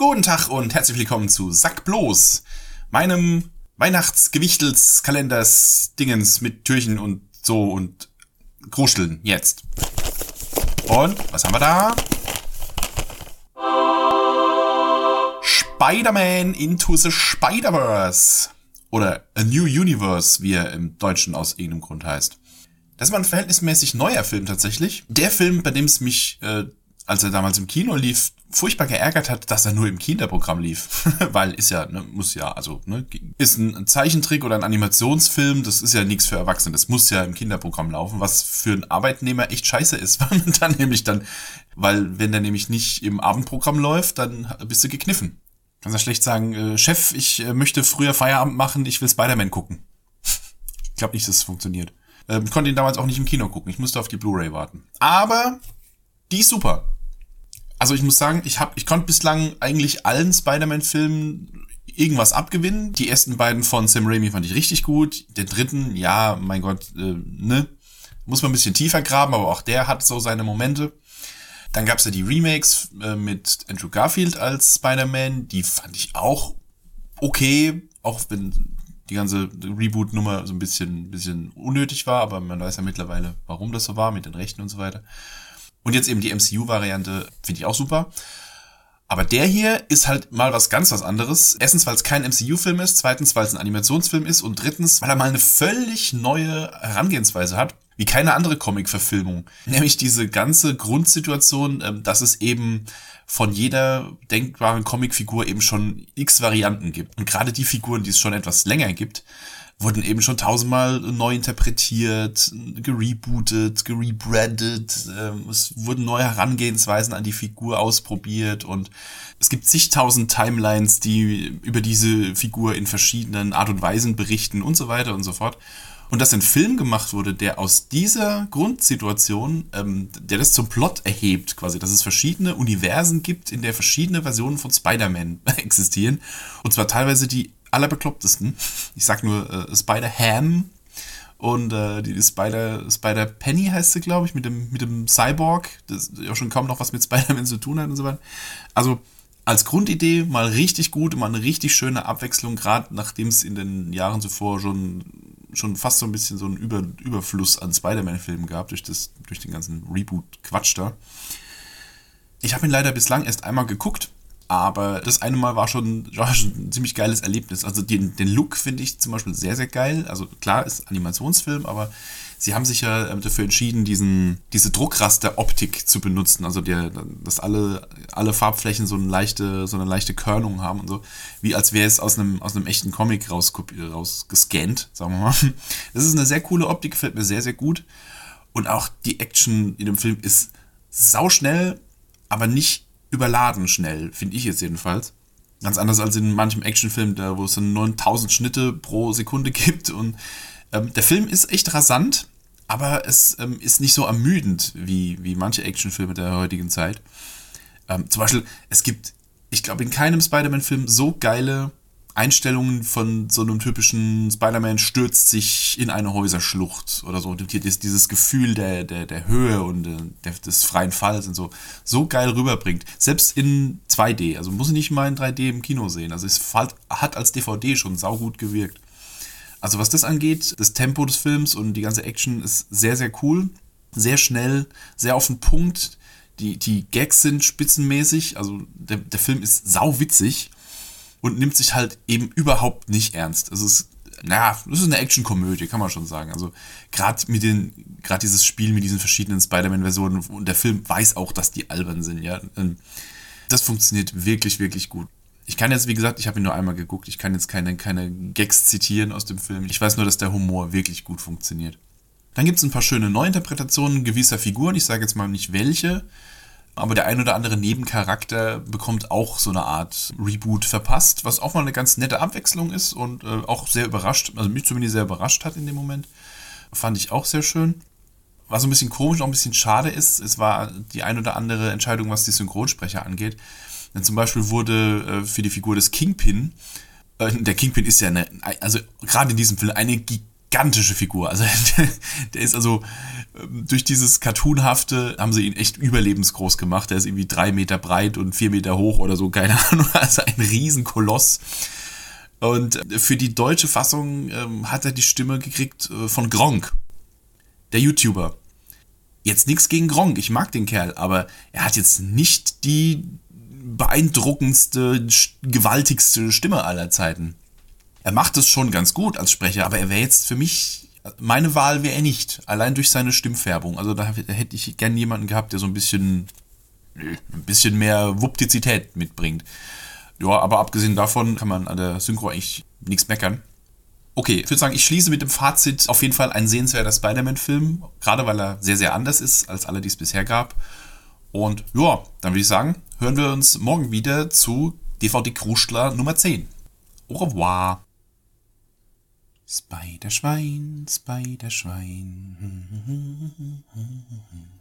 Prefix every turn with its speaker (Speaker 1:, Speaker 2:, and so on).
Speaker 1: Guten Tag und herzlich willkommen zu Sack bloß, meinem Weihnachtsgewichtelskalenders Dingens mit Türchen und so und Kruscheln jetzt. Und was haben wir da? Spider-Man Into the Spider-Verse. Oder A New Universe, wie er im Deutschen aus irgendeinem Grund heißt. Das war ein verhältnismäßig neuer Film tatsächlich. Der Film, bei dem es mich äh, als er damals im Kino lief, furchtbar geärgert hat, dass er nur im Kinderprogramm lief. Weil ist ja, ne, muss ja, also, ne, ist ein Zeichentrick oder ein Animationsfilm, das ist ja nichts für Erwachsene, das muss ja im Kinderprogramm laufen, was für einen Arbeitnehmer echt scheiße ist, weil man dann nämlich dann, weil wenn der nämlich nicht im Abendprogramm läuft, dann bist du gekniffen. Kannst ja schlecht sagen, äh, Chef, ich äh, möchte früher Feierabend machen, ich will Spider-Man gucken. ich glaube nicht, dass es funktioniert. Ähm, ich konnte ihn damals auch nicht im Kino gucken, ich musste auf die Blu-ray warten. Aber die ist super. Also ich muss sagen, ich hab, ich konnte bislang eigentlich allen Spider-Man-Filmen irgendwas abgewinnen. Die ersten beiden von Sam Raimi fand ich richtig gut. Den dritten, ja, mein Gott, äh, ne, muss man ein bisschen tiefer graben, aber auch der hat so seine Momente. Dann gab's ja die Remakes äh, mit Andrew Garfield als Spider-Man. Die fand ich auch okay, auch wenn die ganze Reboot-Nummer so ein bisschen, bisschen unnötig war, aber man weiß ja mittlerweile, warum das so war mit den Rechten und so weiter. Und jetzt eben die MCU-Variante finde ich auch super. Aber der hier ist halt mal was ganz was anderes. Erstens, weil es kein MCU-Film ist, zweitens, weil es ein Animationsfilm ist und drittens, weil er mal eine völlig neue Herangehensweise hat, wie keine andere Comic-Verfilmung. Nämlich diese ganze Grundsituation, ähm, dass es eben von jeder denkbaren Comicfigur eben schon x Varianten gibt. Und gerade die Figuren, die es schon etwas länger gibt, wurden eben schon tausendmal neu interpretiert, gerebootet, gerebrandet, ähm, es wurden neue Herangehensweisen an die Figur ausprobiert und es gibt zigtausend Timelines, die über diese Figur in verschiedenen Art und Weisen berichten und so weiter und so fort. Und dass ein Film gemacht wurde, der aus dieser Grundsituation, ähm, der das zum Plot erhebt, quasi, dass es verschiedene Universen gibt, in der verschiedene Versionen von Spider-Man existieren. Und zwar teilweise die allerbeklopptesten. Ich sag nur äh, Spider-Ham und äh, die, die Spider, Spider Penny heißt sie, glaube ich, mit dem, mit dem Cyborg, das ja schon kaum noch was mit Spider-Man zu tun hat und so weiter. Also als Grundidee mal richtig gut, mal eine richtig schöne Abwechslung, gerade nachdem es in den Jahren zuvor schon, schon fast so ein bisschen so einen Über, Überfluss an Spider-Man-Filmen gab, durch, das, durch den ganzen Reboot-Quatsch da. Ich habe ihn leider bislang erst einmal geguckt aber das eine Mal war schon, war schon ein ziemlich geiles Erlebnis. Also den, den Look finde ich zum Beispiel sehr, sehr geil. Also klar, ist Animationsfilm, aber sie haben sich ja ähm, dafür entschieden, diesen, diese Druckraster-Optik zu benutzen. Also der, dass alle, alle Farbflächen so eine leichte, so eine leichte Körnung haben und so. Wie als wäre es aus einem, aus einem echten Comic raus, rausgescannt, sagen wir mal. Das ist eine sehr coole Optik, gefällt mir sehr, sehr gut. Und auch die Action in dem Film ist sauschnell, aber nicht überladen schnell, finde ich jetzt jedenfalls. Ganz anders als in manchem Actionfilm, da wo es dann 9000 Schnitte pro Sekunde gibt. Und ähm, der Film ist echt rasant, aber es ähm, ist nicht so ermüdend wie, wie manche Actionfilme der heutigen Zeit. Ähm, zum Beispiel, es gibt, ich glaube, in keinem Spider-Man-Film so geile Einstellungen von so einem typischen Spider-Man stürzt sich in eine Häuserschlucht oder so. Und dieses Gefühl der, der, der Höhe und äh, der, des freien Falls und so, so geil rüberbringt. Selbst in 2D. Also muss ich nicht mal in 3D im Kino sehen. Also es hat als DVD schon saugut gewirkt. Also was das angeht, das Tempo des Films und die ganze Action ist sehr, sehr cool. Sehr schnell, sehr auf den Punkt. Die, die Gags sind spitzenmäßig. Also der, der Film ist sauwitzig und nimmt sich halt eben überhaupt nicht ernst. Es ist, naja, das ist eine Actionkomödie, kann man schon sagen. Also gerade mit den, gerade dieses Spiel mit diesen verschiedenen Spider-Man-Versionen und der Film weiß auch, dass die albern sind, ja. Ähm, das funktioniert wirklich, wirklich gut. Ich kann jetzt, wie gesagt, ich habe ihn nur einmal geguckt, ich kann jetzt keine, keine Gags zitieren aus dem Film. Ich weiß nur, dass der Humor wirklich gut funktioniert. Dann gibt es ein paar schöne Neuinterpretationen gewisser Figuren. Ich sage jetzt mal nicht welche aber der ein oder andere Nebencharakter bekommt auch so eine Art Reboot verpasst, was auch mal eine ganz nette Abwechslung ist und äh, auch sehr überrascht, also mich zumindest sehr überrascht hat in dem Moment. Fand ich auch sehr schön. Was ein bisschen komisch, auch ein bisschen schade ist, es war die ein oder andere Entscheidung, was die Synchronsprecher angeht. Denn zum Beispiel wurde äh, für die Figur des Kingpin, äh, der Kingpin ist ja eine, also gerade in diesem Film eine gigantische Figur. Also der ist also ähm, durch dieses Cartoonhafte haben sie ihn echt überlebensgroß gemacht. Er ist irgendwie drei Meter breit und vier Meter hoch oder so, keine Ahnung. Also ein Riesenkoloss. Und für die deutsche Fassung ähm, hat er die Stimme gekriegt äh, von Gronk, der YouTuber. Jetzt nichts gegen Gronk, ich mag den Kerl, aber er hat jetzt nicht die beeindruckendste, gewaltigste Stimme aller Zeiten. Er macht es schon ganz gut als Sprecher, aber er wäre jetzt für mich, meine Wahl wäre er nicht, allein durch seine Stimmfärbung. Also da hätte ich gern jemanden gehabt, der so ein bisschen, ein bisschen mehr Wuptizität mitbringt. Ja, aber abgesehen davon kann man an der Synchro eigentlich nichts meckern. Okay, ich würde sagen, ich schließe mit dem Fazit auf jeden Fall ein sehenswerter Spider-Man-Film, gerade weil er sehr, sehr anders ist als alle, die es bisher gab. Und ja, dann würde ich sagen, hören wir uns morgen wieder zu DVD Krustler Nummer 10. Au revoir. Spiderschwein, Spiderschwein.